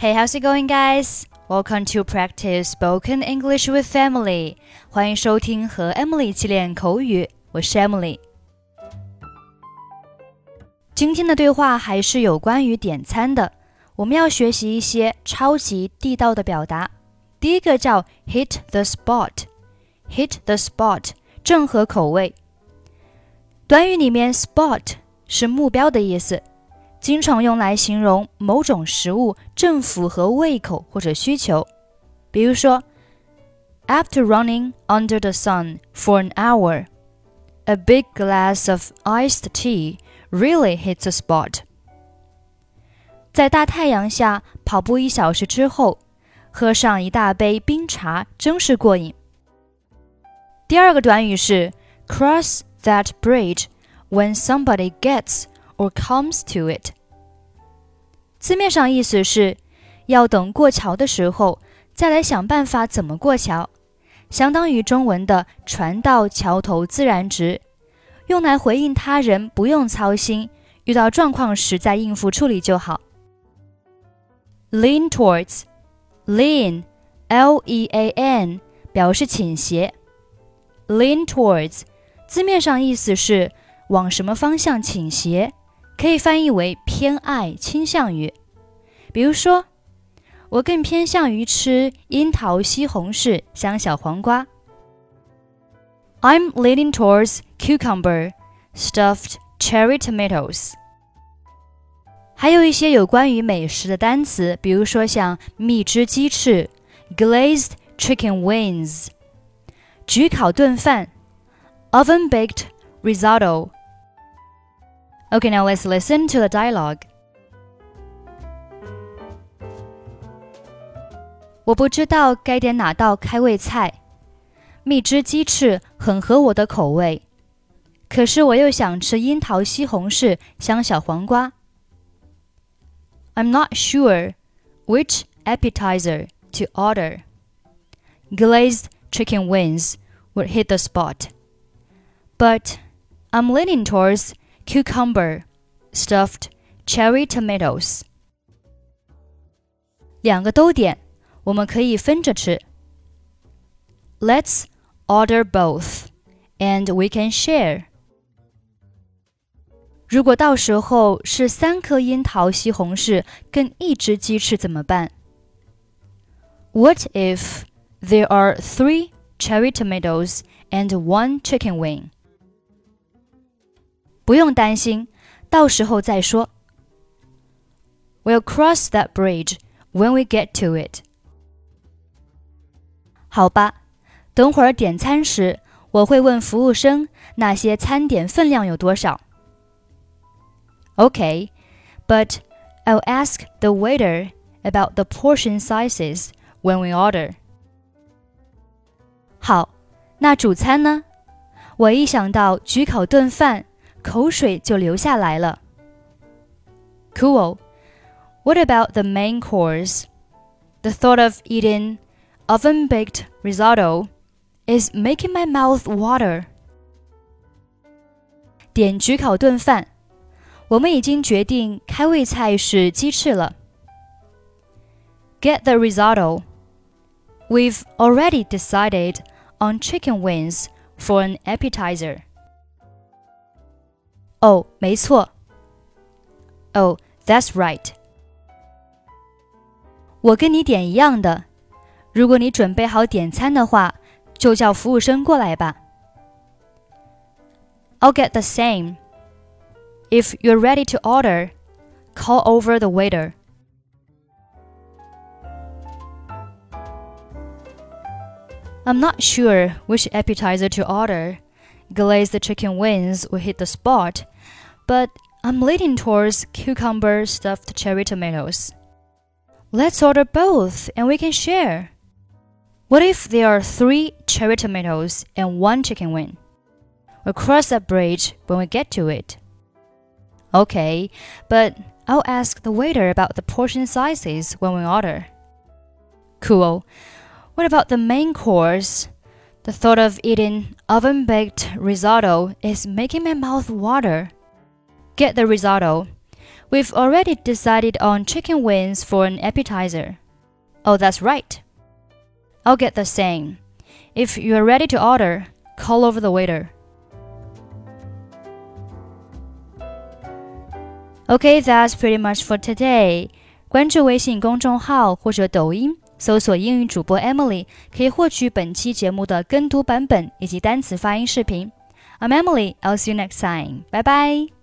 Hey, how's it going, guys? Welcome to practice spoken English with Emily. 欢迎收听和 Emily 一起练口语，我是 Emily。今天的对话还是有关于点餐的，我们要学习一些超级地道的表达。第一个叫 hit the spot，hit the spot 正合口味。短语里面 spot 是目标的意思。经常用来形容某种食物正符合胃口或者需求。比如说，After running under the sun for an hour, a big glass of iced tea really hits a spot. 在大太阳下跑步一小时之后，喝上一大杯冰茶真是过瘾。第二个短语是 cross that bridge when somebody gets or comes to it。字面上意思是要等过桥的时候再来想办法怎么过桥，相当于中文的“船到桥头自然直”，用来回应他人不用操心，遇到状况时再应付处理就好。Lean towards，lean，L-E-A-N，表示倾斜。Lean towards，字面上意思是往什么方向倾斜。可以翻译为偏爱、倾向于。比如说，我更偏向于吃樱桃、西红柿、香小黄瓜。I'm leaning towards cucumber, stuffed cherry tomatoes。还有一些有关于美食的单词，比如说像蜜汁鸡翅 （glazed chicken wings）、焗烤炖饭 （oven baked risotto）。 Okay, now let's listen to the dialogue. 我不知道该点哪道开胃菜，蜜汁鸡翅很合我的口味，可是我又想吃樱桃西红柿香小黄瓜。I'm not sure which appetizer to order. Glazed chicken wings would hit the spot, but I'm leaning towards cucumber, stuffed cherry tomatoes。两个都点，我们可以分着吃。Let's order both, and we can share. 如果到时候是三颗樱桃西红柿跟一只鸡翅怎么办？What if there are three cherry tomatoes and one chicken wing? 不用担心，到时候再说。We'll cross that bridge when we get to it。好吧，等会儿点餐时，我会问服务生那些餐点分量有多少。Okay, but I'll ask the waiter about the portion sizes when we order. 好，那主餐呢？我一想到焗烤炖饭。 口水就流下来了。Cool. What about the main course? The thought of eating oven baked risotto is making my mouth water. 点焗烤炖饭，我们已经决定开胃菜是鸡翅了。Get the risotto. We've already decided on chicken wings for an appetizer. 哦，没错。Oh, that's right. 我跟你点一样的。如果你准备好点餐的话，就叫服务生过来吧。I'll get the same. If you're ready to order, call over the waiter. I'm not sure which appetizer to order. Glazed chicken wings will hit the spot, but I'm leaning towards cucumber stuffed cherry tomatoes. Let's order both and we can share. What if there are three cherry tomatoes and one chicken wing? We'll cross that bridge when we get to it. Okay, but I'll ask the waiter about the portion sizes when we order. Cool. What about the main course? The thought of eating oven baked risotto is making my mouth water. Get the risotto. We've already decided on chicken wings for an appetizer. Oh, that's right. I'll get the same. If you're ready to order, call over the waiter. Okay, that's pretty much for today. 关注微信公众号或者抖音， 搜索英语主播 Emily，可以获取本期节目的跟读版本以及单词发音视频。I'm Emily. I'll see you next time. Bye bye.